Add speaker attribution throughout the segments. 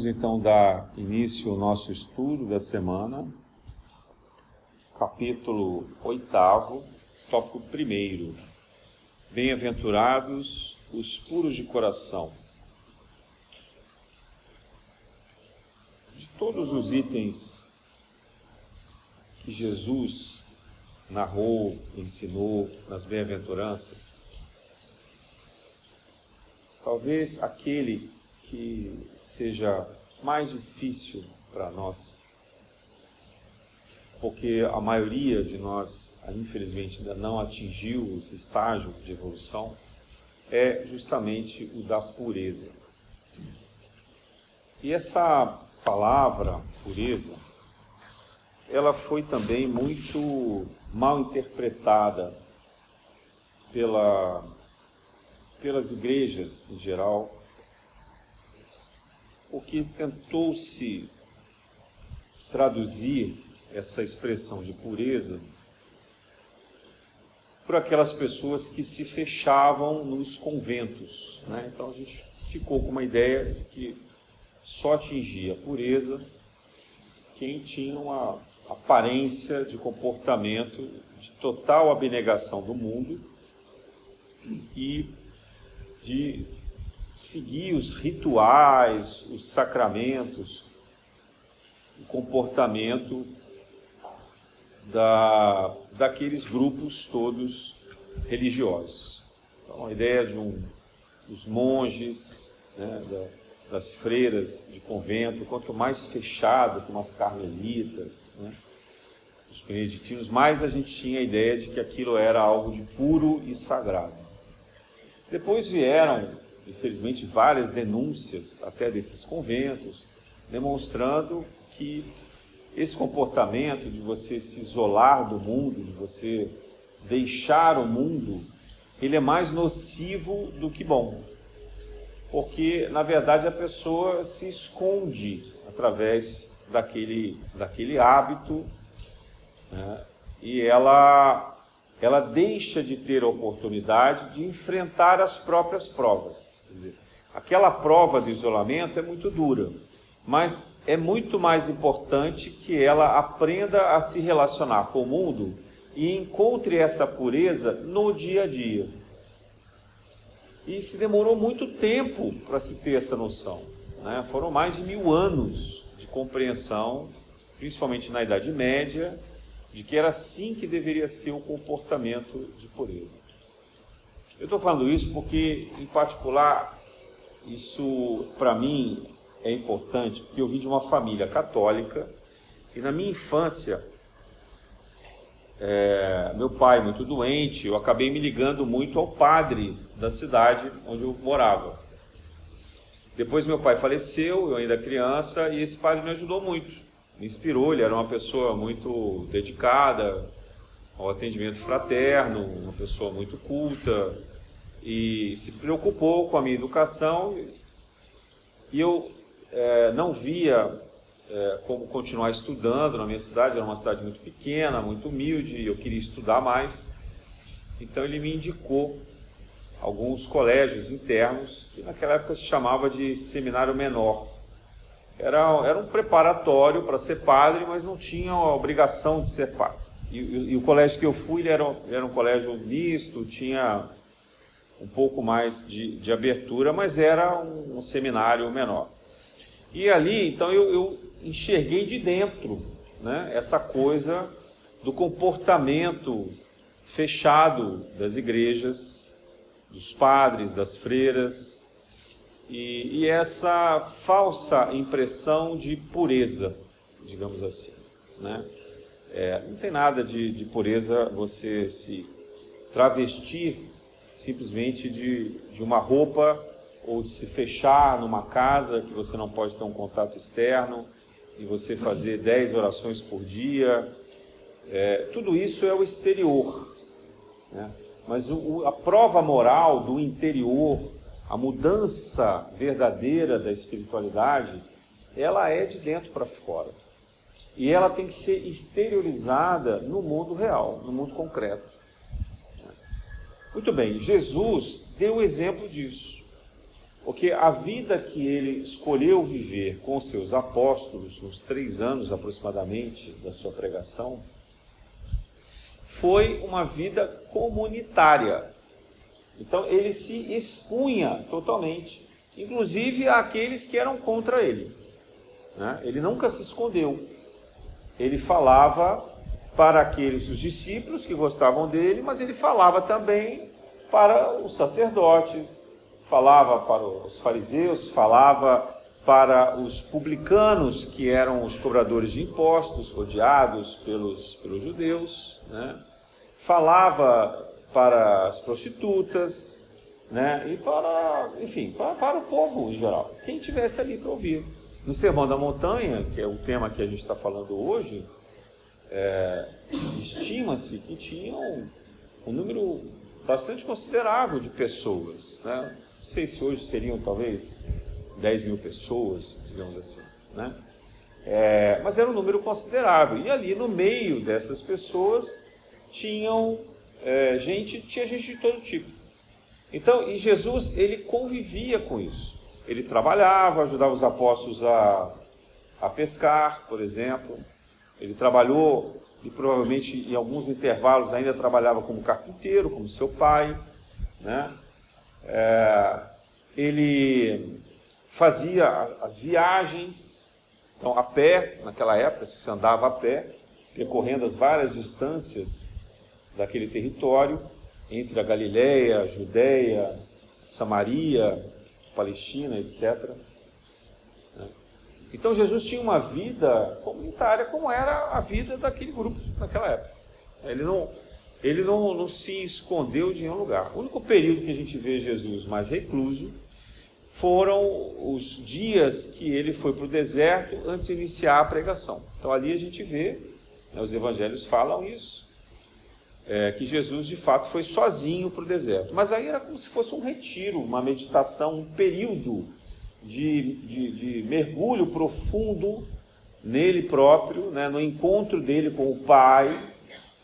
Speaker 1: Vamos então dar início ao nosso estudo da semana, capítulo 8, tópico 1. Bem-aventurados os puros de coração. De todos os itens que Jesus narrou, ensinou nas bem-aventuranças, talvez aquele que seja mais difícil para nós, porque a maioria de nós, infelizmente, ainda não atingiu esse estágio de evolução, é justamente o da pureza. E essa palavra pureza, ela foi também muito mal interpretada pela, pelas igrejas em geral, porque tentou-se traduzir essa expressão de pureza por aquelas pessoas que se fechavam nos conventos. Né? Então a gente ficou com uma ideia de que só atingia a pureza quem tinha uma aparência de comportamento de total abnegação do mundo e de seguir os rituais, os sacramentos, o comportamento da, daqueles grupos todos religiosos. Então, a ideia de um, dos monges, né, da, das freiras de convento, quanto mais fechado, como as carmelitas, né, os beneditinos, mais a gente tinha a ideia de que aquilo era algo de puro e sagrado. Depois vieram infelizmente, várias denúncias até desses conventos, demonstrando que esse comportamento de você se isolar do mundo, de você deixar o mundo, ele é mais nocivo do que bom. Porque, na verdade, a pessoa se esconde através daquele, daquele hábito né? e ela, ela deixa de ter a oportunidade de enfrentar as próprias provas. Dizer, aquela prova de isolamento é muito dura, mas é muito mais importante que ela aprenda a se relacionar com o mundo e encontre essa pureza no dia a dia. E se demorou muito tempo para se ter essa noção. Né? Foram mais de mil anos de compreensão, principalmente na Idade Média, de que era assim que deveria ser o comportamento de pureza. Eu estou falando isso porque, em particular, isso para mim é importante, porque eu vim de uma família católica e na minha infância, é, meu pai muito doente, eu acabei me ligando muito ao padre da cidade onde eu morava. Depois meu pai faleceu, eu ainda criança, e esse padre me ajudou muito, me inspirou, ele era uma pessoa muito dedicada ao atendimento fraterno, uma pessoa muito culta, e se preocupou com a minha educação e eu é, não via é, como continuar estudando na minha cidade, era uma cidade muito pequena, muito humilde, eu queria estudar mais. Então ele me indicou alguns colégios internos, que naquela época se chamava de seminário menor. Era, era um preparatório para ser padre, mas não tinha a obrigação de ser padre. E, e, e o colégio que eu fui era, era um colégio misto, tinha um pouco mais de, de abertura, mas era um, um, seminário menor. E ali, então, eu, eu enxerguei de dentro né, essa coisa do comportamento fechado das igrejas, dos padres, das freiras, e, e essa falsa impressão de pureza, digamos assim. Né? É, não tem nada de, de pureza você se travestir simplesmente de, de uma roupa ou de se fechar numa casa que você não pode ter um contato externo e você fazer dez orações por dia. É, tudo isso é o exterior. Né? Mas o, a prova moral do interior, a mudança verdadeira da espiritualidade, ela é de dentro para fora. E ela tem que ser exteriorizada no mundo real, no mundo concreto. Muito bem, Jesus deu exemplo disso. Porque a vida que ele escolheu viver com seus apóstolos, nos três anos aproximadamente da sua pregação, foi uma vida comunitária. Então ele se expunha totalmente, inclusive àqueles que eram contra ele. Né? Ele nunca se escondeu. Ele falava para aqueles os discípulos que gostavam dele, mas ele falava também para os sacerdotes, falava para os fariseus, falava para os publicanos, que eram os cobradores de impostos, odiados pelos, pelos judeus, né? falava para as prostitutas, né? e para, enfim, para, para o povo em geral, quem tivesse ali para ouvir. No Sermão da Montanha, que é o tema que a gente está falando hoje, é, estima-se que tinham um número bastante considerável de pessoas, né? não sei se hoje seriam talvez 10 mil pessoas, digamos assim, né? É, mas era um número considerável. E ali no meio dessas pessoas tinham é, gente, tinha gente de todo tipo. Então, e Jesus ele convivia com isso. Ele trabalhava, ajudava os apóstolos a, a pescar, por exemplo. Ele trabalhou e provavelmente em alguns intervalos ainda trabalhava como carpinteiro, como seu pai, né? É, ele fazia as viagens, então a pé, naquela época se andava a pé, percorrendo as várias distâncias daquele território, entre a Galiléia, Judéia, Samaria, Palestina, etc. Então Jesus tinha uma vida comunitária como era a vida daquele grupo naquela época. Ele não, ele não, não se escondeu de nenhum lugar. O único período que a gente vê Jesus mais recluso foram os dias que ele foi para o deserto antes de iniciar a pregação. Então ali a gente vê, né, os evangelhos falam isso, é, que Jesus de fato foi sozinho para o deserto. Mas aí era como se fosse um retiro, uma meditação, um período de, de, de mergulho profundo nele próprio, né, no encontro dele com o Pai,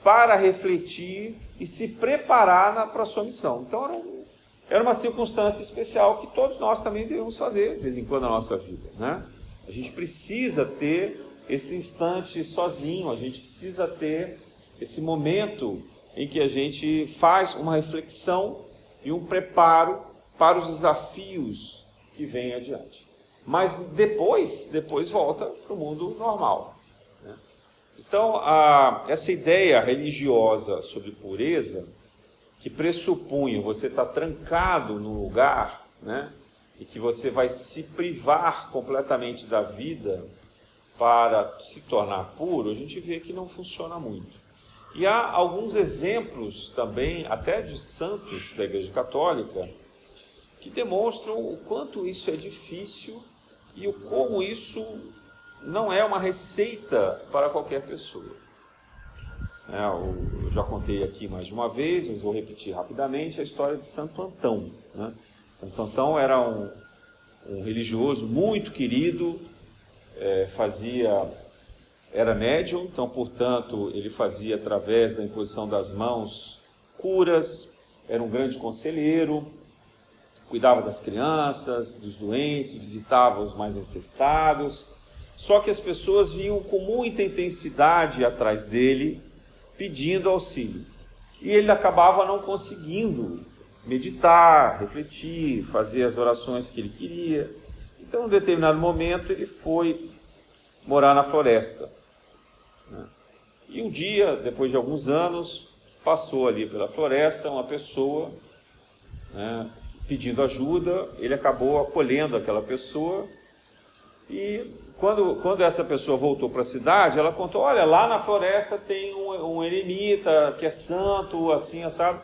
Speaker 1: para refletir e se preparar para a sua missão. Então era, um, era, uma circunstância especial que todos nós também devemos fazer de vez em quando na nossa vida. Né? A gente precisa ter esse instante sozinho, a gente precisa ter esse momento em que a gente faz uma reflexão e um preparo para os desafios que vem adiante. Mas depois, depois volta para o mundo normal. Né? Então, a, essa ideia religiosa sobre pureza, que pressupunha você estar tá trancado no lugar, né? e que você vai se privar completamente da vida para se tornar puro, a gente vê que não funciona muito. E há alguns exemplos também, até de santos da Igreja Católica, que demonstram o quanto isso é difícil e o como isso não é uma receita para qualquer pessoa. É, eu já contei aqui mais de uma vez, mas vou repetir rapidamente a história de Santo Antão. Né? Santo Antão era um, um religioso muito querido, é, fazia era médium, então, portanto, ele fazia através da imposição das mãos curas, era um grande conselheiro, cuidava das crianças, dos doentes, visitava os mais necessitados. Só que as pessoas vinham com muita intensidade atrás dele, pedindo auxílio. E ele acabava não conseguindo meditar, refletir, fazer as orações que ele queria. Então, em um determinado momento, ele foi morar na floresta. Né? E um dia, depois de alguns anos, passou ali pela floresta uma pessoa né, pedindo ajuda, ele acabou acolhendo aquela pessoa e quando, quando essa pessoa voltou para a cidade, ela contou: olha, lá na floresta tem um, um eremita que é santo, assim, sabe?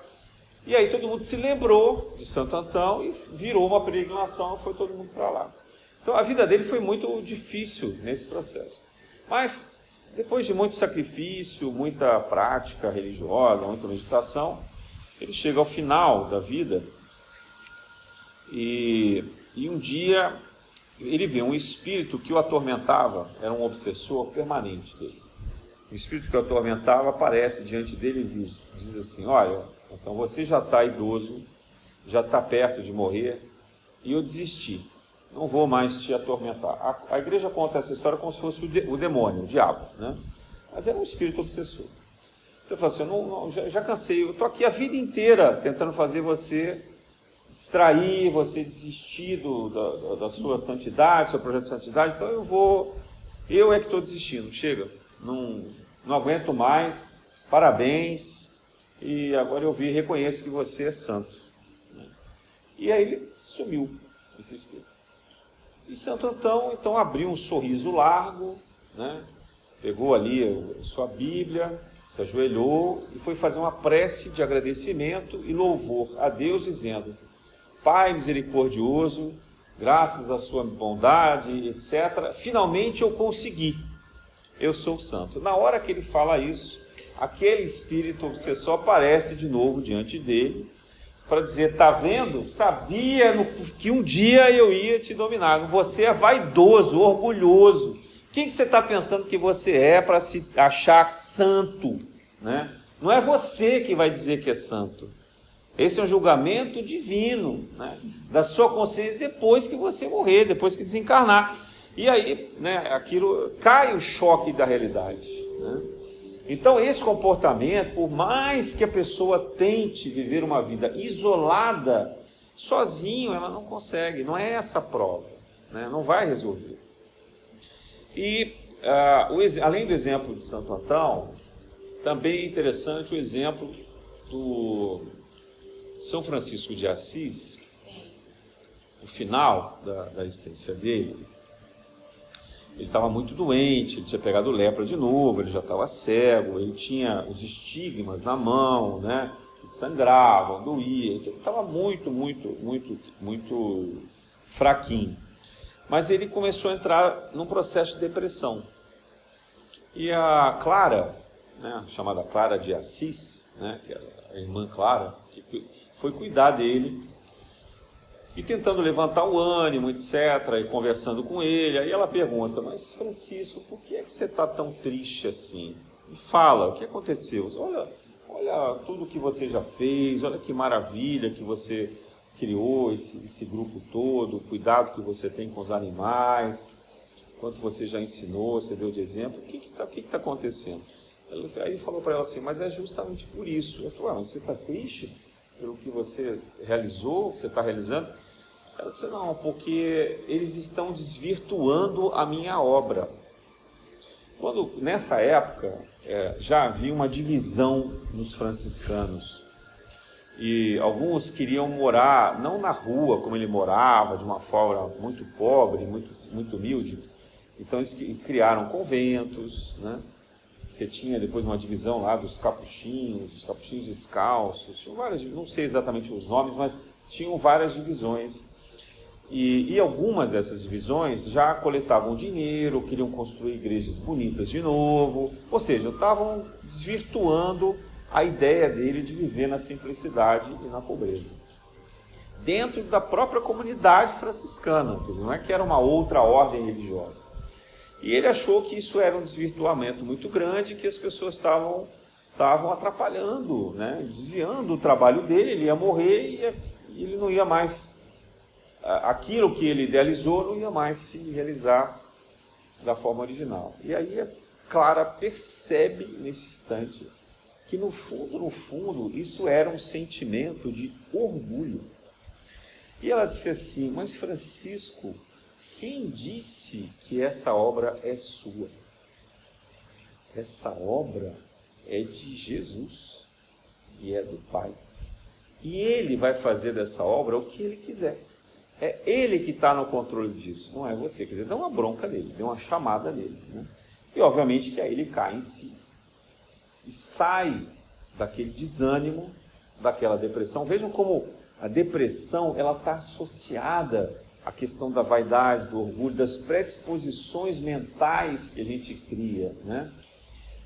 Speaker 1: E aí todo mundo se lembrou de Santo Antão e virou uma peregrinação, foi todo mundo para lá. Então a vida dele foi muito difícil nesse processo. Mas depois de muito sacrifício, muita prática religiosa, muita meditação, ele chega ao final da vida e, e um dia ele vê um espírito que o atormentava, era um obsessor permanente dele. O espírito que o atormentava aparece diante dele e diz, diz assim: Olha, então você já está idoso, já está perto de morrer, e eu desisti. Não vou mais te atormentar. A, a igreja conta essa história como se fosse o, de, o demônio, o diabo, né? Mas era um espírito obsessor. Então eu falo assim, eu não, não, já, já cansei, eu estou aqui a vida inteira tentando fazer você distrair, você desistir do, da, da, sua santidade, seu projeto de santidade, então eu vou, eu é que estou desistindo, chega, não, não aguento mais, parabéns, e agora eu vi e reconheço que você é santo. E aí ele sumiu, esse espírito. E Santo Antão então abriu um sorriso largo, né? pegou ali sua Bíblia, se ajoelhou e foi fazer uma prece de agradecimento e louvor a Deus, dizendo: Pai misericordioso, graças à sua bondade, etc., finalmente eu consegui. Eu sou santo. Na hora que ele fala isso, aquele espírito obsessor aparece de novo diante dele para dizer: tá vendo? Sabia que um dia eu ia te dominar. Você é vaidoso, orgulhoso. Quem que você está pensando que você é para se achar santo? Né? Não é você que vai dizer que é santo. Esse é um julgamento divino né, da sua consciência depois que você morrer, depois que desencarnar. E aí, né, aquilo cai o choque da realidade. Né? Então, esse comportamento, por mais que a pessoa tente viver uma vida isolada, sozinho ela não consegue, não é essa a prova, né? não vai resolver. E, uh, o, além do exemplo de Santo Antão, também é interessante o exemplo do são Francisco de Assis, no final da, da existência dele, ele estava muito doente, ele tinha pegado lepra de novo, ele já estava cego, ele tinha os estigmas na mão, né? Que sangravam, doía, então ele estava muito, muito, muito, muito fraquinho. Mas ele começou a entrar num processo de depressão. E a Clara, né, chamada Clara de Assis, né, que era a irmã Clara, que foi cuidar dele e tentando levantar o ânimo, etc., e conversando com ele. Aí ela pergunta: Mas Francisco, por que é que você está tão triste assim? Me fala, o que aconteceu? Olha, olha tudo que você já fez, olha que maravilha que você criou esse, esse grupo todo, o cuidado que você tem com os animais, quanto você já ensinou, você deu de exemplo. O que está que que tá acontecendo? Aí ele falou para ela assim: Mas é justamente por isso. Eu falei: ah, você está triste? Pelo que você realizou, que você está realizando? Ela disse, não, porque eles estão desvirtuando a minha obra. Quando, nessa época, é, já havia uma divisão nos franciscanos. E alguns queriam morar, não na rua como ele morava, de uma forma muito pobre, muito, muito humilde. Então eles criaram conventos, né? Você tinha depois uma divisão lá dos capuchinhos, os capuchinhos descalços, tinham várias, não sei exatamente os nomes, mas tinham várias divisões. E, e algumas dessas divisões já coletavam dinheiro, queriam construir igrejas bonitas de novo, ou seja, estavam desvirtuando a ideia dele de viver na simplicidade e na pobreza. Dentro da própria comunidade franciscana, não é que era uma outra ordem religiosa. E ele achou que isso era um desvirtuamento muito grande, que as pessoas estavam, estavam atrapalhando, né? desviando o trabalho dele, ele ia morrer e ele não ia mais. Aquilo que ele idealizou não ia mais se realizar da forma original. E aí a Clara percebe nesse instante que no fundo, no fundo, isso era um sentimento de orgulho. E ela disse assim: Mas Francisco, quem disse que essa obra é sua? Essa obra é de Jesus e é do Pai. E ele vai fazer dessa obra o que ele quiser. É ele que está no controle disso, não é você. Quer dizer, dá uma bronca nele, deu uma chamada nele. Né? E obviamente que aí ele cai em si. E sai daquele desânimo, daquela depressão. Vejam como a depressão ela está associada a questão da vaidade, do orgulho, das predisposições mentais que a gente cria, né?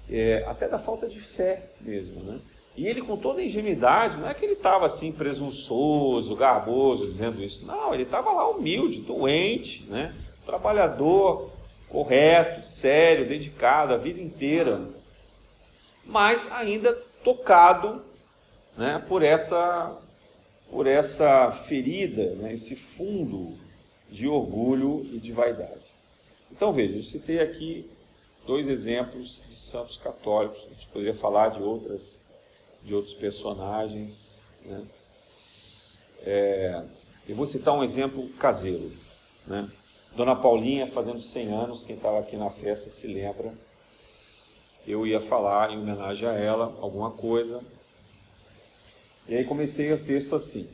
Speaker 1: É, até da falta de fé mesmo, né? E ele, com toda a ingenuidade, não é que ele estava assim presunçoso, garboso, dizendo isso. Não, ele estava lá humilde, doente, né? trabalhador, correto, sério, dedicado a vida inteira, mas ainda tocado né, por essa por essa ferida, né, esse fundo de orgulho e de vaidade. Então veja, eu citei aqui dois exemplos de santos católicos. A gente poderia falar de outras, de outros personagens. Né? É, eu vou citar um exemplo caseiro. Né? Dona Paulinha fazendo 100 anos, quem estava aqui na festa se lembra. Eu ia falar em homenagem a ela alguma coisa. E aí comecei o texto assim,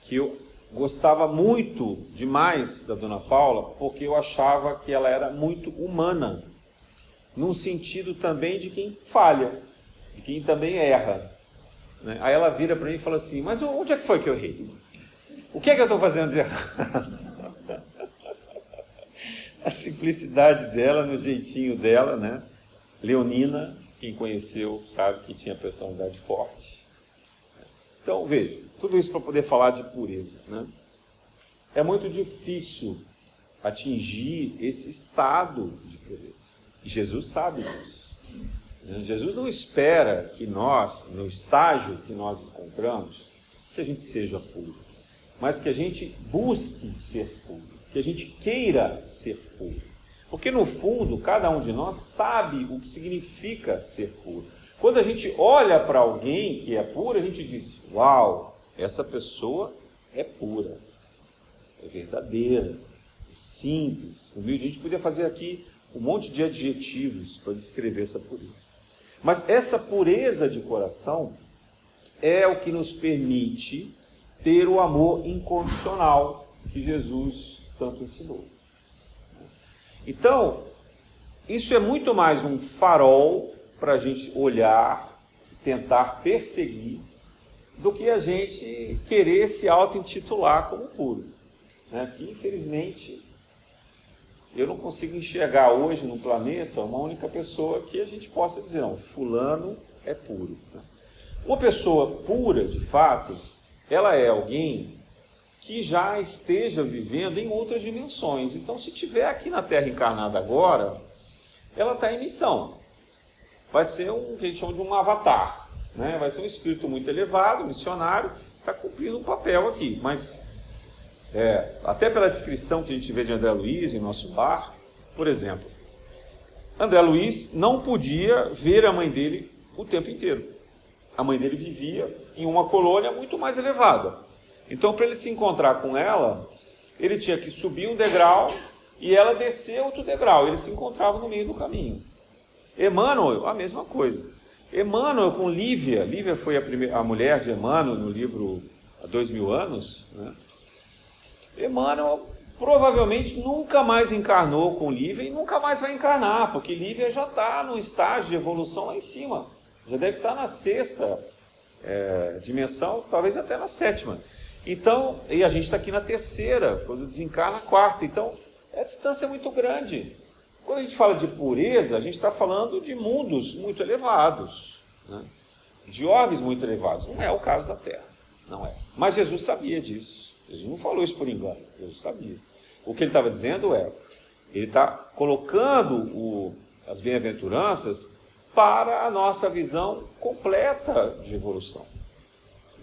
Speaker 1: que eu gostava muito demais da Dona Paula, porque eu achava que ela era muito humana, num sentido também de quem falha, de quem também erra. Né? Aí ela vira para mim e fala assim: Mas onde é que foi que eu errei? O que é que eu estou fazendo de errado? a simplicidade dela, no jeitinho dela, né? Leonina, quem conheceu sabe que tinha personalidade forte. Então, veja, tudo isso para poder falar de pureza. Né? É muito difícil atingir esse estado de pureza. E Jesus sabe disso. Jesus não espera que nós, no estágio que nós encontramos, que a gente seja puro, mas que a gente busque ser puro que a gente queira ser puro. Porque no fundo, cada um de nós sabe o que significa ser puro. Quando a gente olha para alguém que é puro, a gente diz: Uau, essa pessoa é pura, é verdadeira, é simples, humilde. A gente podia fazer aqui um monte de adjetivos para descrever essa pureza. Mas essa pureza de coração é o que nos permite ter o amor incondicional que Jesus tanto ensinou. Então, isso é muito mais um farol para a gente olhar, tentar perseguir, do que a gente querer se auto-intitular como puro. Né? Que, infelizmente, eu não consigo enxergar hoje no planeta uma única pessoa que a gente possa dizer, não, fulano é puro. Né? Uma pessoa pura, de fato, ela é alguém que já esteja vivendo em outras dimensões. Então, se tiver aqui na Terra encarnada agora, ela está em missão. Vai ser um que a gente chama de um avatar, né? Vai ser um espírito muito elevado, missionário, está cumprindo um papel aqui. Mas é, até pela descrição que a gente vê de André Luiz em nosso bar, por exemplo, André Luiz não podia ver a mãe dele o tempo inteiro. A mãe dele vivia em uma colônia muito mais elevada. Então, para ele se encontrar com ela, ele tinha que subir um degrau e ela descer outro degrau. Ele se encontrava no meio do caminho. Emmanuel, a mesma coisa. Emmanuel com Lívia, Lívia foi a, primeira, a mulher de Emmanuel no livro há dois mil anos. Né? Emmanuel provavelmente nunca mais encarnou com Lívia e nunca mais vai encarnar, porque Lívia já está no estágio de evolução lá em cima. Já deve estar tá na sexta é, dimensão, talvez até na sétima. Então, e a gente está aqui na terceira, quando desencarna a quarta. Então, a distância é muito grande. Quando a gente fala de pureza, a gente está falando de mundos muito elevados, né? de orbes muito elevados. Não é o caso da Terra, não é. Mas Jesus sabia disso. Jesus não falou isso por engano, Jesus sabia. O que ele estava dizendo é, ele está colocando o, as bem-aventuranças para a nossa visão completa de evolução.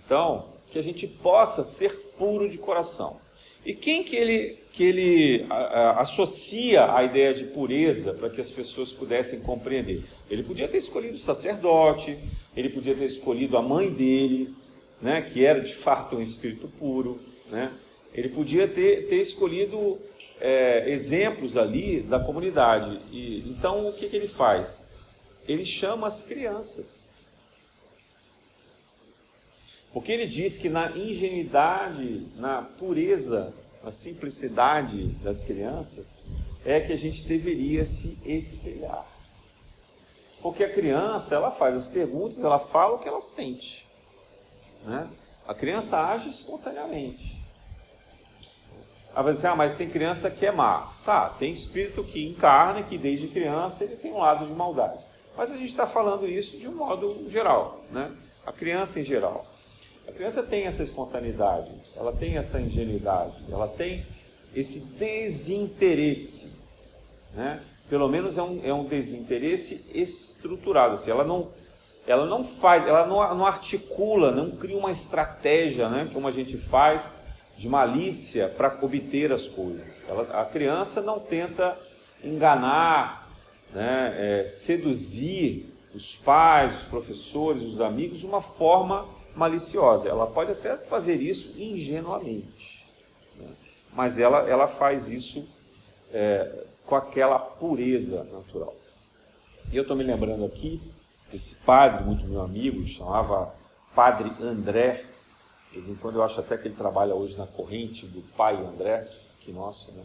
Speaker 1: Então, que a gente possa ser puro de coração. E quem que ele, que ele a, a, associa a ideia de pureza para que as pessoas pudessem compreender? Ele podia ter escolhido o sacerdote, ele podia ter escolhido a mãe dele, né, que era de fato um espírito puro, né? ele podia ter, ter escolhido é, exemplos ali da comunidade. E, então, o que, que ele faz? Ele chama as crianças. Porque ele diz que na ingenuidade, na pureza, na simplicidade das crianças, é que a gente deveria se espelhar. Porque a criança, ela faz as perguntas, ela fala o que ela sente. Né? A criança age espontaneamente. Ela vai dizer, ah, mas tem criança que é má. Tá, tem espírito que encarna, que desde criança ele tem um lado de maldade. Mas a gente está falando isso de um modo geral, né? A criança em geral. A criança tem essa espontaneidade, ela tem essa ingenuidade, ela tem esse desinteresse, né? Pelo menos é um, é um desinteresse estruturado. Assim, ela não, ela não faz, ela não, não articula, não cria uma estratégia, né, como a gente faz de malícia para obter as coisas. Ela, a criança não tenta enganar, né, é, seduzir os pais, os professores, os amigos de uma forma maliciosa. Ela pode até fazer isso ingenuamente, né, mas ela, ela faz isso é, com aquela pureza natural. E eu estou me lembrando aqui esse padre, muito meu amigo, chamava Padre André. De vez em quando eu acho até que ele trabalha hoje na corrente do pai André, que nosso, né?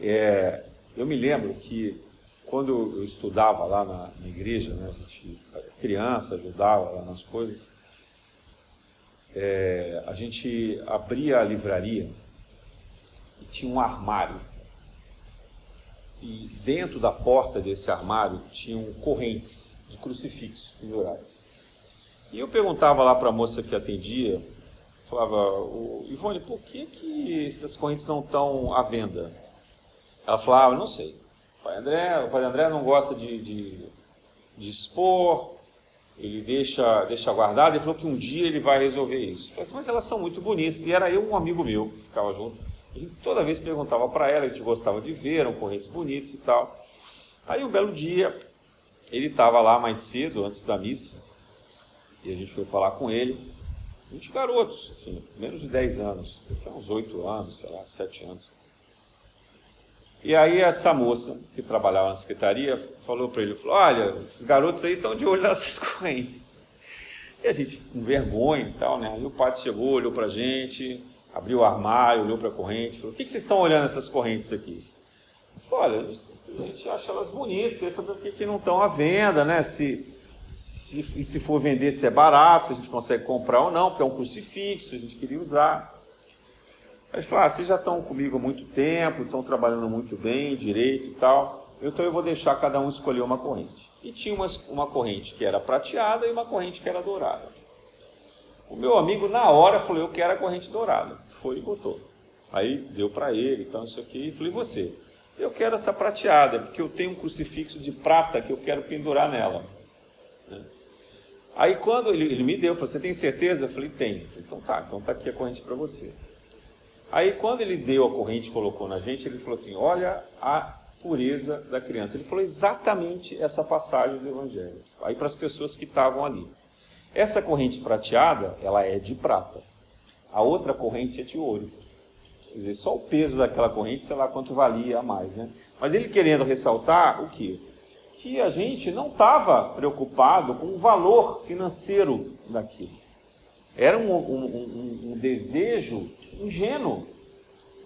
Speaker 1: É, eu me lembro que quando eu estudava lá na, na igreja, né, a gente, criança, ajudava lá nas coisas, é, a gente abria a livraria e tinha um armário. E dentro da porta desse armário tinham correntes de crucifixos pendurados. E eu perguntava lá para a moça que atendia, falava, Ivone, por que, que essas correntes não estão à venda? Ela falava, ah, não sei. O pai André, o pai André não gosta de, de, de expor, ele deixa, deixa guardado, ele falou que um dia ele vai resolver isso. Eu falei assim, mas elas são muito bonitas. E era eu um amigo meu que ficava junto. A gente toda vez perguntava para ela, a gente gostava de ver, eram correntes bonitas e tal. Aí um belo dia, ele estava lá mais cedo, antes da missa, e a gente foi falar com ele. Muitos garotos, assim, menos de 10 anos, tinha uns 8 anos, sei lá, 7 anos. E aí essa moça que trabalhava na secretaria falou para ele, falou, olha, esses garotos aí estão de olho nessas correntes. E a gente, com vergonha e tal, né? Aí o padre chegou, olhou para a gente, abriu o armário, olhou para a corrente, falou, o que, que vocês estão olhando essas correntes aqui? Falou, olha, a gente acha elas bonitas, queria saber por que, que não estão à venda, né? Se, se, se for vender, se é barato, se a gente consegue comprar ou não, porque é um crucifixo, a gente queria usar. Aí ele falou, ah, vocês já estão comigo há muito tempo, estão trabalhando muito bem, direito e tal, então eu vou deixar cada um escolher uma corrente. E tinha uma, uma corrente que era prateada e uma corrente que era dourada. O meu amigo, na hora, falou, eu quero a corrente dourada. Foi e botou. Aí deu para ele, então isso aqui, e falei, você? Eu quero essa prateada, porque eu tenho um crucifixo de prata que eu quero pendurar nela. Né? Aí quando ele, ele me deu, falou, você tem certeza? Eu falei, tenho. Falei, então tá, então tá aqui a corrente para você. Aí quando ele deu a corrente e colocou na gente, ele falou assim, olha a pureza da criança. Ele falou exatamente essa passagem do Evangelho. Aí para as pessoas que estavam ali. Essa corrente prateada, ela é de prata. A outra corrente é de ouro. Quer dizer, só o peso daquela corrente, sei lá quanto valia a mais, né? Mas ele querendo ressaltar o quê? Que a gente não estava preocupado com o valor financeiro daquilo. Era um, um, um, desejo ingênuo,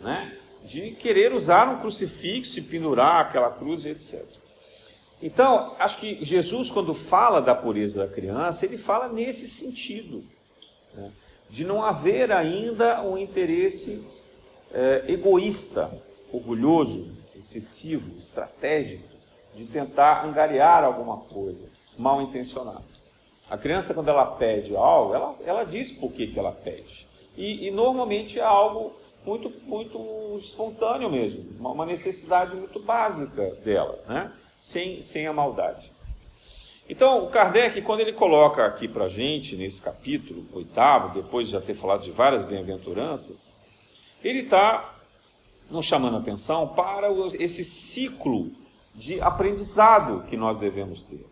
Speaker 1: né? De querer usar um crucifixo e pendurar aquela cruz, etc. Então, acho que Jesus, quando fala da pureza da criança, ele fala nesse sentido, né? de não haver ainda um interesse é, egoísta, orgulhoso, excessivo, estratégico, de tentar angariar alguma coisa, mal intencionado. A criança, quando ela pede algo, ela, ela diz por que, que ela pede. E, e normalmente é algo muito, muito espontâneo mesmo, uma necessidade muito básica dela, né? sem, sem a maldade. Então, o Kardec, quando ele coloca aqui para a gente, nesse capítulo oitavo, depois de já ter falado de várias bem-aventuranças, ele está nos chamando atenção para esse ciclo de aprendizado que nós devemos ter,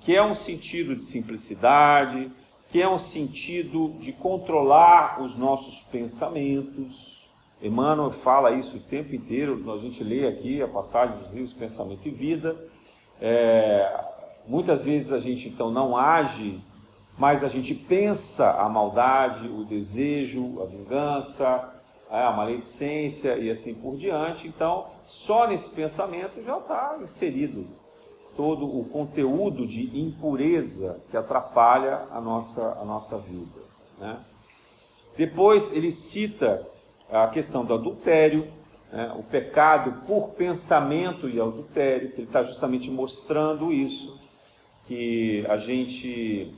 Speaker 1: que é um sentido de simplicidade, que é um sentido de controlar os nossos pensamentos. Emmanuel fala isso o tempo inteiro, a gente lê aqui a passagem dos livros Pensamento e Vida. É, muitas vezes a gente então não age, mas a gente pensa a maldade, o desejo, a vingança, é, a maledicência e assim por diante. Então, só nesse pensamento já está inserido todo o conteúdo de impureza que atrapalha a nossa, a nossa vida. Né? Depois ele cita a questão do adultério, né? o pecado por pensamento e adultério, que ele está justamente mostrando isso, que a gente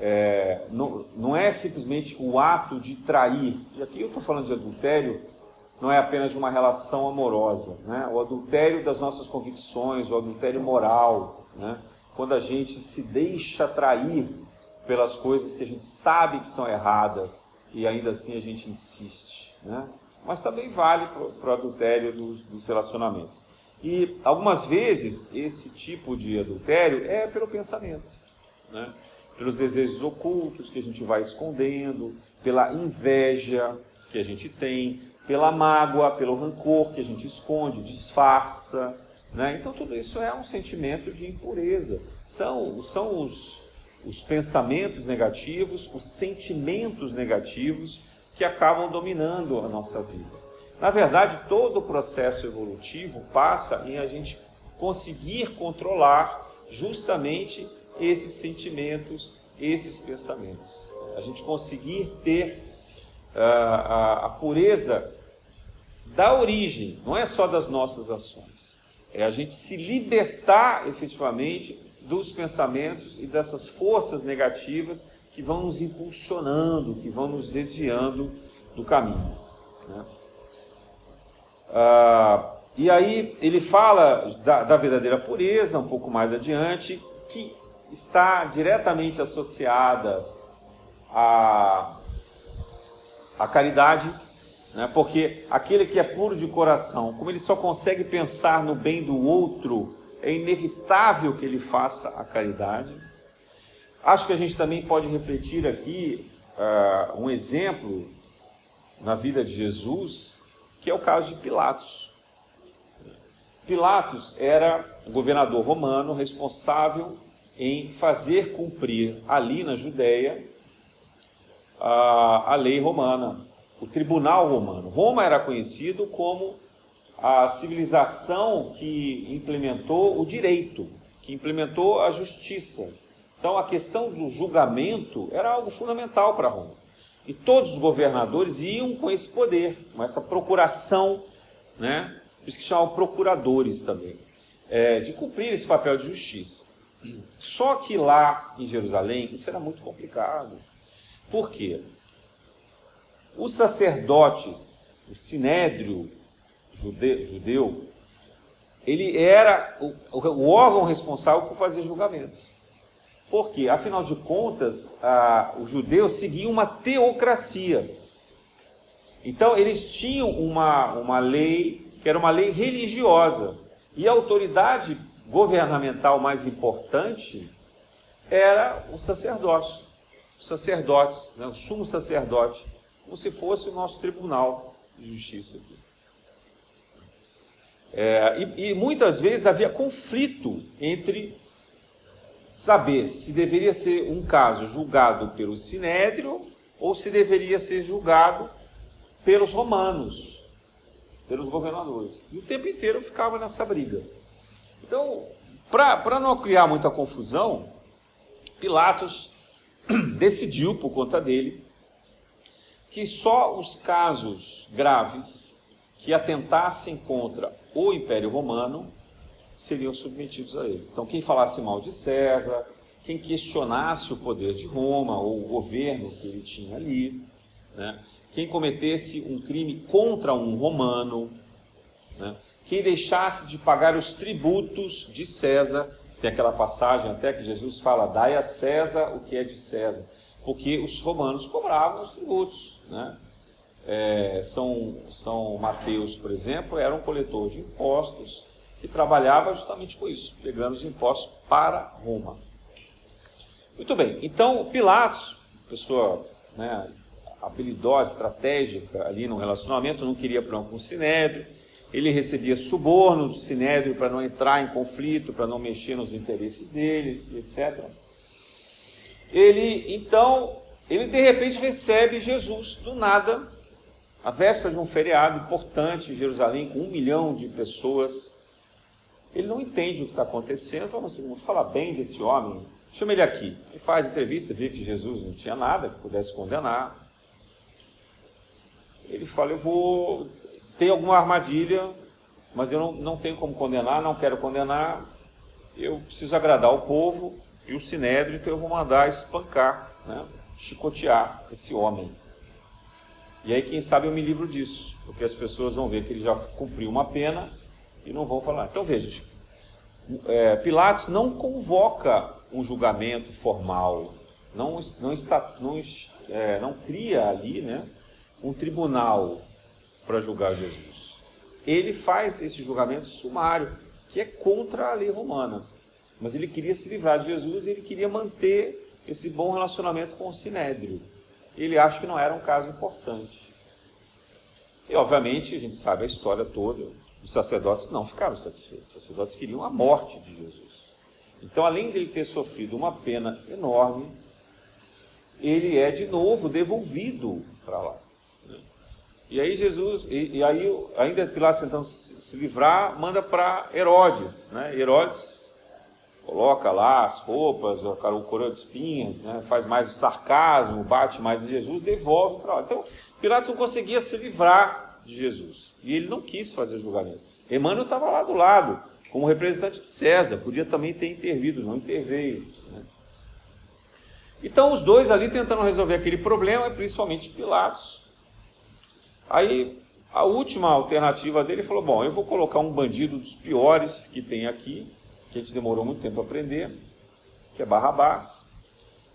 Speaker 1: é, não, não é simplesmente o ato de trair. E aqui eu estou falando de adultério, não é apenas uma relação amorosa. Né? O adultério das nossas convicções, o adultério moral, né? quando a gente se deixa atrair pelas coisas que a gente sabe que são erradas e ainda assim a gente insiste. Né? Mas também vale para o adultério dos, dos relacionamentos. E algumas vezes esse tipo de adultério é pelo pensamento, né? pelos desejos ocultos que a gente vai escondendo, pela inveja que a gente tem, pela mágoa, pelo rancor que a gente esconde, disfarça. Né? Então, tudo isso é um sentimento de impureza. São, são os, os pensamentos negativos, os sentimentos negativos que acabam dominando a nossa vida. Na verdade, todo o processo evolutivo passa em a gente conseguir controlar justamente esses sentimentos, esses pensamentos. A gente conseguir ter a, a pureza da origem, não é só das nossas ações. É a gente se libertar efetivamente dos pensamentos e dessas forças negativas que vão nos impulsionando, que vão nos desviando do caminho. Né? Ah, e aí ele fala da, da, verdadeira pureza um pouco mais adiante, que está diretamente associada à, à caridade, né? porque aquele que é puro de coração, como ele só consegue pensar no bem do outro, é inevitável que ele faça a caridade. Acho que a gente também pode refletir aqui uh, um exemplo na vida de Jesus, que é o caso de Pilatos. Pilatos era governador romano responsável em fazer cumprir ali na Judéia a, a lei romana, o tribunal romano. Roma era conhecido como a civilização que implementou o direito, que implementou a justiça. Então a questão do julgamento era algo fundamental para Roma. E todos os governadores iam com esse poder, com essa procuração, né? por isso que chamam procuradores também, é, de cumprir esse papel de justiça. Só que lá em Jerusalém isso era muito complicado. Por quê? Os sacerdotes, o sinédrio judeu, ele era o, o órgão responsável por fazer julgamentos. Porque, afinal de contas, a, os judeus seguiam uma teocracia. Então, eles tinham uma, uma lei que era uma lei religiosa. E a autoridade governamental mais importante era o sacerdócio. Os sacerdotes, né, o sumo sacerdote, como se fosse o nosso tribunal de justiça. É, e, e muitas vezes havia conflito entre saber se deveria ser um caso julgado pelo Sinédrio ou se deveria ser julgado pelos romanos, pelos governadores. E o tempo inteiro ficava nessa briga. Então, para não criar muita confusão, Pilatos decidiu, por conta dele, que só os casos graves que atentassem contra o Império Romano seriam submetidos a ele. Então, quem falasse mal de César, quem questionasse o poder de Roma ou o governo que ele tinha ali, né? quem cometesse um crime contra um romano, né? quem deixasse de pagar os tributos de César, tem aquela passagem até que Jesus fala: dai a César o que é de César, porque os romanos cobravam os tributos. Né? É, São, São Mateus, por exemplo, era um coletor de impostos que trabalhava justamente com isso, pegando os impostos para Roma. Muito bem, então Pilatos, pessoa né, habilidosa, estratégica ali no relacionamento, não queria problema com o Sinédrio, ele recebia suborno do Sinédrio para não entrar em conflito, para não mexer nos interesses deles, etc. Ele, então, ele de repente recebe Jesus do nada, a véspera de um feriado importante em Jerusalém, com um milhão de pessoas ele não entende o que está acontecendo, fala, mas todo mundo fala bem desse homem, chama ele aqui. Ele faz entrevista, vê que Jesus não tinha nada que pudesse condenar. Ele fala, eu vou ter alguma armadilha, mas eu não, não tenho como condenar, não quero condenar, eu preciso agradar o povo e o sinédrio, então eu vou mandar espancar, né, chicotear esse homem. E aí, quem sabe, eu me livro disso, porque as pessoas vão ver que ele já cumpriu uma pena e não vão falar. Então veja, é, Pilatos não convoca um julgamento formal, não, não, está, não, é, não cria ali né, um tribunal para julgar Jesus. Ele faz esse julgamento sumário, que é contra a lei romana. Mas ele queria se livrar de Jesus e ele queria manter esse bom relacionamento com o Sinédrio. Ele acha que não era um caso importante. E, obviamente, a gente sabe a história toda. Os sacerdotes não ficaram satisfeitos. Os sacerdotes queriam a morte de Jesus. Então, além dele ter sofrido uma pena enorme, ele é de novo devolvido para lá. E aí Jesus, e, e, aí ainda Pilatos tentando se, se livrar, manda para Herodes, né? Herodes coloca lá as roupas, o coroa de espinhas, né? faz mais sarcasmo, bate mais em Jesus, devolve para lá. Então Pilatos não conseguia se livrar de Jesus e ele não quis fazer julgamento. Emmanuel estava lá do lado, como representante de César, podia também ter intervido, não interveio. Né? Então os dois ali tentando resolver aquele problema, principalmente Pilatos. Aí a última alternativa dele falou: bom, eu vou colocar um bandido dos piores que tem aqui, que a gente demorou muito tempo a aprender, que é Barrabás.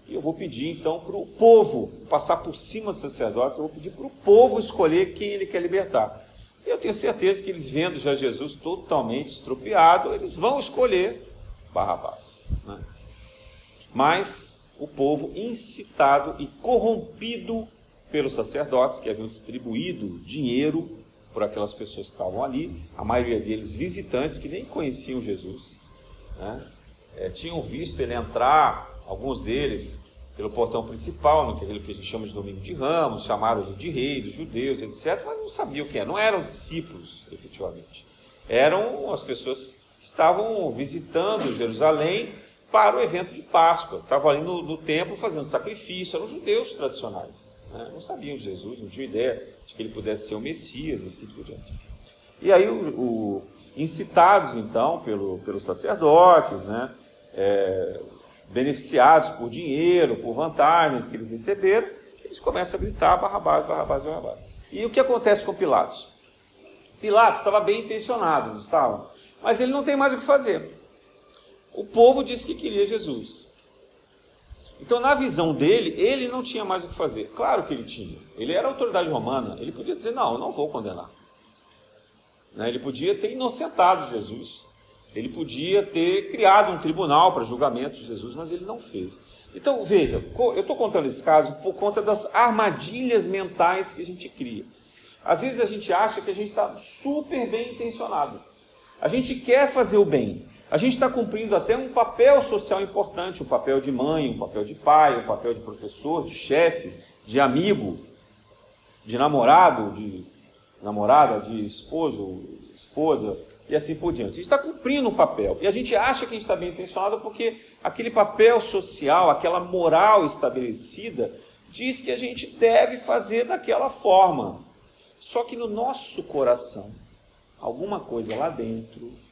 Speaker 1: E eu vou pedir então para o povo passar por cima dos sacerdotes, eu vou pedir para o povo escolher quem ele quer libertar. E eu tenho certeza que eles vendo já Jesus totalmente estropiado, eles vão escolher Barrabás. Né? Mas o povo incitado e corrompido pelos sacerdotes que haviam distribuído dinheiro por aquelas pessoas que estavam ali, a maioria deles visitantes que nem conheciam Jesus, né? é, tinham visto ele entrar, alguns deles pelo portão principal, naquilo que a gente chama de Domingo de Ramos, chamaram ele de rei dos judeus, etc., mas não sabiam quem era, não eram discípulos, efetivamente. Eram as pessoas que estavam visitando Jerusalém para o evento de Páscoa, estavam ali no, no templo fazendo sacrifício, eram judeus tradicionais, né? não sabiam de Jesus, não tinham ideia de que ele pudesse ser o Messias assim por diante. E aí o, o incitados então pelo, pelos sacerdotes, né, é, beneficiados por dinheiro, por vantagens que eles receberam, eles começam a gritar Barrabás, Barrabás, Barrabás. E o que acontece com Pilatos? Pilatos estava bem intencionado, não estava? Mas ele não tem mais o que fazer. O povo disse que queria Jesus. Então, na visão dele, ele não tinha mais o que fazer. Claro que ele tinha. Ele era autoridade romana. Ele podia dizer: Não, eu não vou condenar. Né? Ele podia ter inocentado Jesus. Ele podia ter criado um tribunal para julgamento de Jesus, mas ele não fez. Então, veja, eu estou contando esse caso por conta das armadilhas mentais que a gente cria. Às vezes a gente acha que a gente está super bem intencionado. A gente quer fazer o bem. A gente está cumprindo até um papel social importante, um papel de mãe, um papel de pai, um papel de professor, de chefe, de amigo, de namorado, de namorada, de esposo, esposa e assim por diante. A gente está cumprindo um papel e a gente acha que a gente está bem intencionado porque aquele papel social, aquela moral estabelecida, diz que a gente deve fazer daquela forma. Só que no nosso coração, alguma coisa lá dentro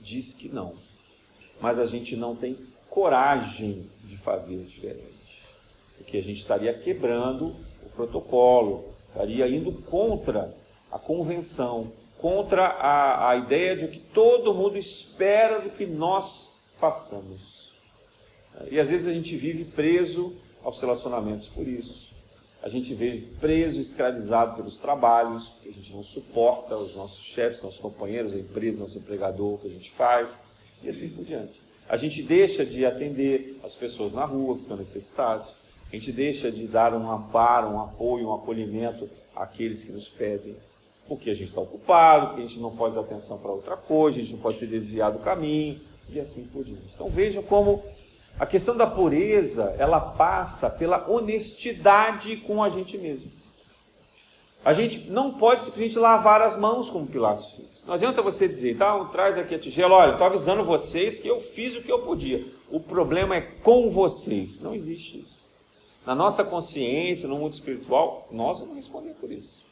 Speaker 1: diz que não. Mas a gente não tem coragem de fazer diferente. Porque a gente estaria quebrando o protocolo, estaria indo contra a convenção, contra a, a ideia de que todo mundo espera do que nós façamos. E às vezes a gente vive preso aos relacionamentos por isso. A gente vive preso, escravizado pelos trabalhos, porque a gente não suporta os nossos chefes, nossos companheiros, a empresa, nosso empregador, o que a gente faz, e assim por diante. A gente deixa de atender as pessoas na rua que são necessitadas, a gente deixa de dar um amparo, um apoio, um acolhimento àqueles que nos pedem porque a gente está ocupado, porque a gente não pode dar atenção para outra coisa, a gente não pode se desviar do caminho e assim por diante. Então vejam como a questão da pureza, ela passa pela honestidade com a gente mesmo. A gente não pode simplesmente lavar as mãos como Pilatos fez. Não adianta você dizer, tá, traz aqui a tigela, olha, estou avisando vocês que eu fiz o que eu podia. O problema é com vocês. Não existe isso. Na nossa consciência, no mundo espiritual, nós não respondemos por isso.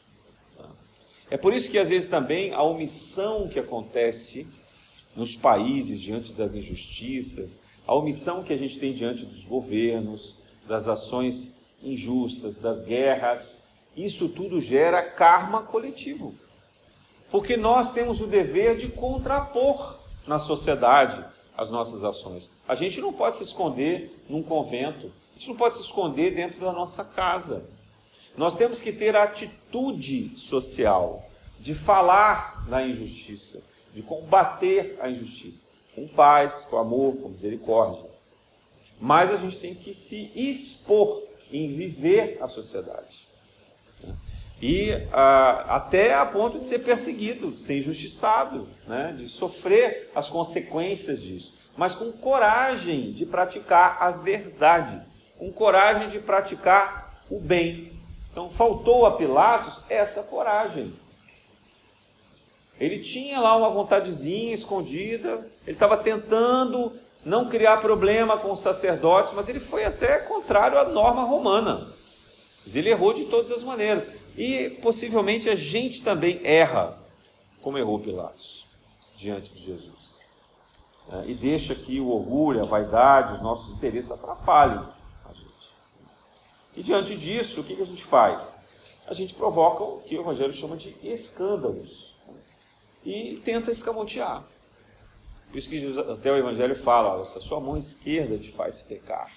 Speaker 1: É por isso que às vezes também a omissão que acontece nos países diante das injustiças, a omissão que a gente tem diante dos governos, das ações injustas, das guerras, isso tudo gera karma coletivo. Porque nós temos o dever de contrapor. na sociedade as nossas ações. A gente não pode se esconder num convento, a gente não pode se esconder dentro da nossa casa. Nós temos que ter a atitude social de falar da injustiça, de combater a injustiça, com paz, com amor, com misericórdia. Mas a gente tem que se expor em viver a sociedade. E ah, até a ponto de ser perseguido, de ser injustiçado, né? de sofrer as consequências disso. Mas com coragem de praticar a verdade, com coragem de praticar o bem. Então faltou a Pilatos essa coragem. Ele tinha lá uma vontadezinha escondida, ele estava tentando não criar problema com os sacerdotes, mas ele foi até contrário à norma romana. Mas ele errou de todas as maneiras. E possivelmente a gente também erra, como errou Pilatos, diante de Jesus. É, e deixa que o orgulho, a vaidade, os nossos interesses atrapalhem a gente. E diante disso, o que a gente faz? A gente provoca o que o Evangelho chama de escândalos e tenta escamotear. Por isso que Jesus, até o Evangelho fala: se a sua mão esquerda te faz pecar,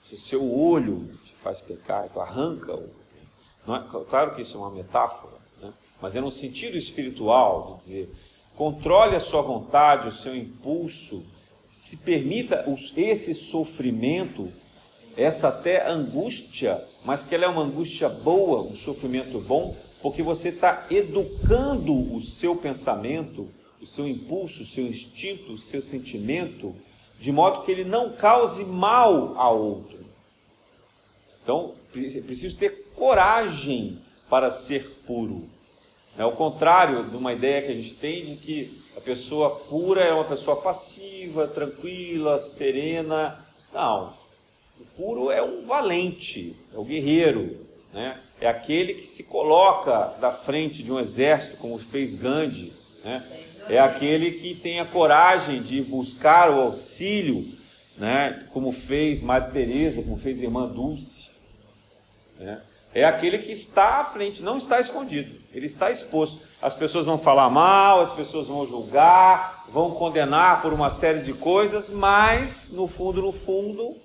Speaker 1: se o seu olho te faz pecar, então arranca-o. É, claro que isso é uma metáfora, né? mas é no sentido espiritual de dizer: controle a sua vontade, o seu impulso, se permita esse sofrimento, essa até angústia, mas que ela é uma angústia boa, um sofrimento bom, porque você está educando o seu pensamento, o seu impulso, o seu instinto, o seu sentimento, de modo que ele não cause mal a outro. Então, é preciso ter coragem para ser puro. É o contrário de uma ideia que a gente tem de que a pessoa pura é uma pessoa passiva, tranquila, serena. Não. O puro é um valente, é o guerreiro, né? é aquele que se coloca da frente de um exército, como fez Gandhi, né? É aquele que tem a coragem de buscar o auxílio, né? como fez Madre Teresa, como fez Irmã Dulce. Né? É aquele que está à frente, não está escondido, ele está exposto. As pessoas vão falar mal, as pessoas vão julgar, vão condenar por uma série de coisas, mas no fundo, no fundo,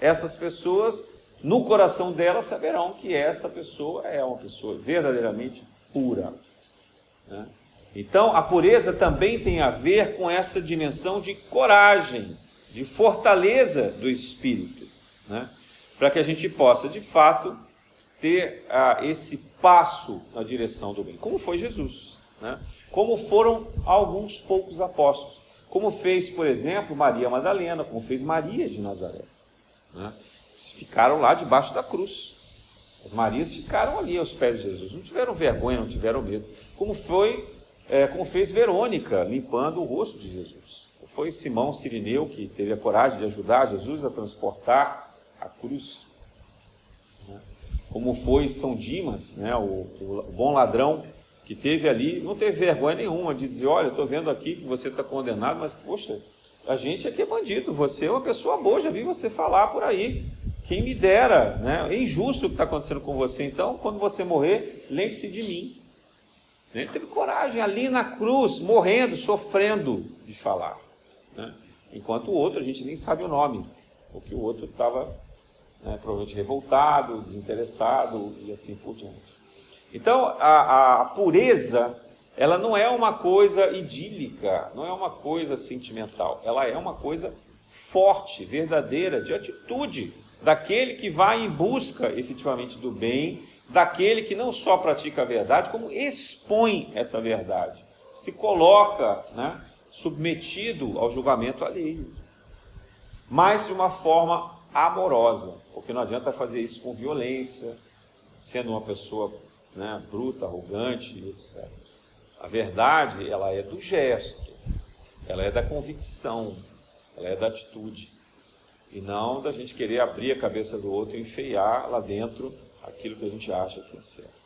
Speaker 1: essas pessoas no coração dela saberão que essa pessoa é uma pessoa verdadeiramente pura. Né? Então, a pureza também tem a ver com essa dimensão de coragem, de fortaleza do espírito, né? para que a gente possa, de fato, ter ah, esse passo na direção do bem, como foi Jesus, né? como foram alguns poucos apóstolos, como fez, por exemplo, Maria Madalena, como fez Maria de Nazaré. Né? ficaram lá debaixo da cruz. As Marias ficaram ali aos pés de Jesus, não tiveram vergonha, não tiveram medo. Como foi, é, como fez Verônica, limpando o rosto de Jesus. Foi Simão Sirineu que teve a coragem de ajudar Jesus a transportar a cruz. Né? Como foi São Dimas, né, o, o bom ladrão que teve ali, não teve vergonha nenhuma de dizer: Olha, estou vendo aqui que você está condenado, mas poxa, a gente aqui é bandido, você é uma pessoa boa, já vi você falar por aí. Quem me dera, né? É injusto o que está acontecendo com você. Então, quando você morrer, lembre-se de mim. Ele teve coragem ali na cruz, morrendo, sofrendo de falar. Né? Enquanto o outro, a gente nem sabe o nome, porque o outro estava né, provavelmente revoltado, desinteressado e assim por diante. Então, a, a pureza, ela não é uma coisa idílica, não é uma coisa sentimental, ela é uma coisa forte, verdadeira, de atitude daquele que vai em busca efetivamente do bem, daquele que não só pratica a verdade, como expõe essa verdade, se coloca né, submetido ao julgamento alheio, mas de uma forma amorosa, porque não adianta fazer isso com violência, sendo uma pessoa né, bruta, arrogante, etc. A verdade, ela é do gesto, ela é da convicção, ela é da atitude. E não da gente querer abrir a cabeça do outro e enfeiar lá dentro aquilo que a gente acha que é certo.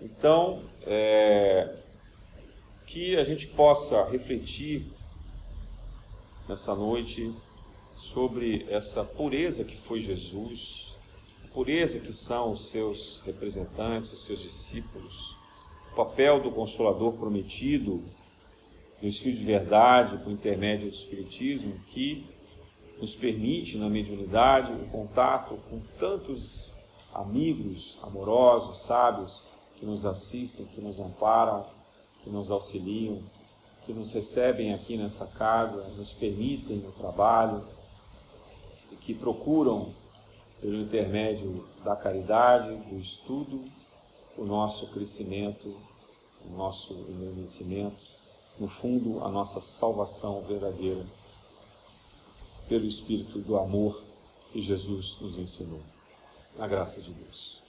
Speaker 1: Então, é, que a gente possa refletir nessa noite sobre essa pureza que foi Jesus, a pureza que são os seus representantes, os seus discípulos, papel do Consolador prometido, do Espírito de Verdade, por intermédio do Espiritismo, que nos permite, na mediunidade, o contato com tantos amigos amorosos, sábios, que nos assistem, que nos amparam, que nos auxiliam, que nos recebem aqui nessa casa, nos permitem o trabalho, e que procuram, pelo intermédio da caridade, do estudo, o nosso crescimento, o nosso engrandecimento, no fundo, a nossa salvação verdadeira, pelo Espírito do amor que Jesus nos ensinou. Na graça de Deus.